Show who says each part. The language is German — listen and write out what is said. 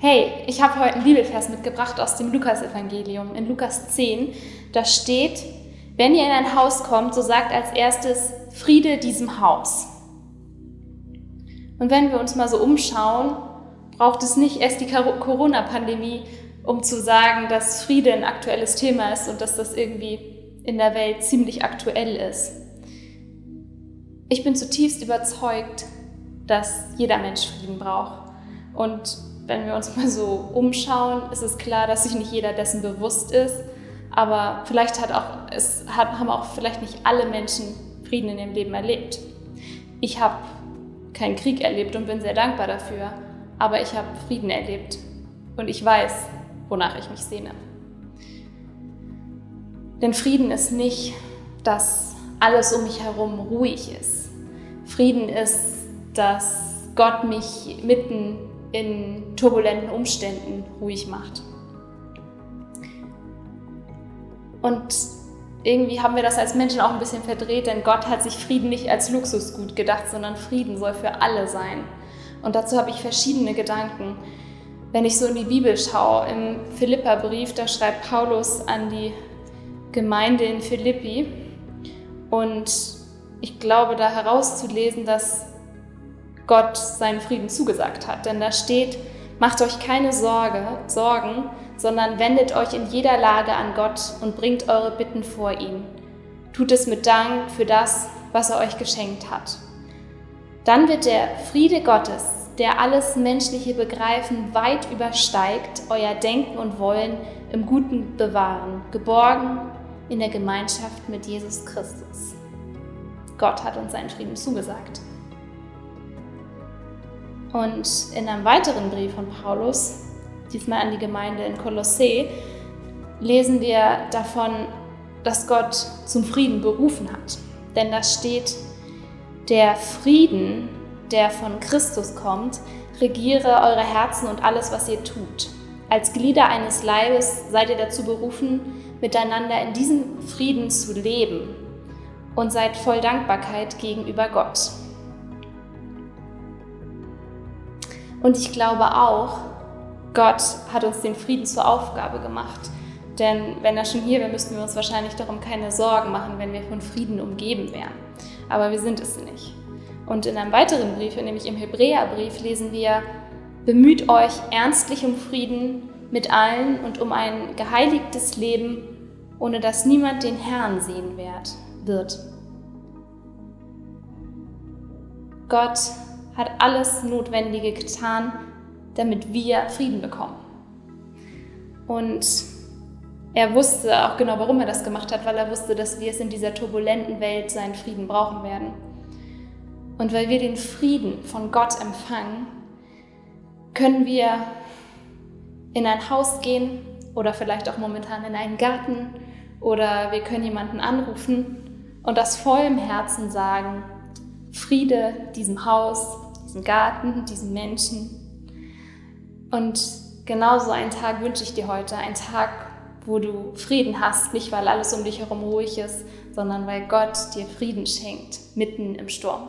Speaker 1: Hey, ich habe heute einen Bibelvers mitgebracht aus dem Lukasevangelium. In Lukas 10, da steht, wenn ihr in ein Haus kommt, so sagt als erstes Friede diesem Haus. Und wenn wir uns mal so umschauen, braucht es nicht erst die Corona-Pandemie, um zu sagen, dass Friede ein aktuelles Thema ist und dass das irgendwie in der Welt ziemlich aktuell ist. Ich bin zutiefst überzeugt, dass jeder Mensch Frieden braucht. Und wenn wir uns mal so umschauen, ist es klar, dass sich nicht jeder dessen bewusst ist. Aber vielleicht hat auch, es hat, haben auch vielleicht nicht alle Menschen Frieden in ihrem Leben erlebt. Ich habe keinen Krieg erlebt und bin sehr dankbar dafür. Aber ich habe Frieden erlebt und ich weiß, wonach ich mich sehne. Denn Frieden ist nicht, dass alles um mich herum ruhig ist. Frieden ist, dass Gott mich mitten in turbulenten Umständen ruhig macht. Und irgendwie haben wir das als Menschen auch ein bisschen verdreht, denn Gott hat sich Frieden nicht als Luxusgut gedacht, sondern Frieden soll für alle sein. Und dazu habe ich verschiedene Gedanken. Wenn ich so in die Bibel schaue, im Philipperbrief, da schreibt Paulus an die Gemeinde in Philippi und ich glaube da herauszulesen, dass Gott seinen Frieden zugesagt hat. Denn da steht, macht euch keine Sorge, Sorgen, sondern wendet euch in jeder Lage an Gott und bringt eure Bitten vor ihn. Tut es mit Dank für das, was er euch geschenkt hat. Dann wird der Friede Gottes, der alles menschliche Begreifen weit übersteigt, euer Denken und Wollen im Guten bewahren, geborgen in der Gemeinschaft mit Jesus Christus. Gott hat uns seinen Frieden zugesagt. Und in einem weiteren Brief von Paulus, diesmal an die Gemeinde in Kolossee, lesen wir davon, dass Gott zum Frieden berufen hat. Denn da steht, der Frieden, der von Christus kommt, regiere eure Herzen und alles, was ihr tut. Als Glieder eines Leibes seid ihr dazu berufen, miteinander in diesem Frieden zu leben und seid voll Dankbarkeit gegenüber Gott. Und ich glaube auch, Gott hat uns den Frieden zur Aufgabe gemacht. Denn wenn er schon hier wäre, müssten wir uns wahrscheinlich darum keine Sorgen machen, wenn wir von Frieden umgeben wären aber wir sind es nicht. Und in einem weiteren Brief, nämlich im Hebräerbrief, lesen wir, bemüht euch ernstlich um Frieden mit allen und um ein geheiligtes Leben, ohne dass niemand den Herrn sehen wird. Gott hat alles Notwendige getan, damit wir Frieden bekommen. Und er wusste auch genau, warum er das gemacht hat, weil er wusste, dass wir es in dieser turbulenten Welt seinen Frieden brauchen werden. Und weil wir den Frieden von Gott empfangen, können wir in ein Haus gehen oder vielleicht auch momentan in einen Garten oder wir können jemanden anrufen und das voll im Herzen sagen, Friede diesem Haus, diesem Garten, diesen Menschen. Und genauso einen Tag wünsche ich dir heute, einen Tag, wo du Frieden hast, nicht weil alles um dich herum ruhig ist, sondern weil Gott dir Frieden schenkt, mitten im Sturm.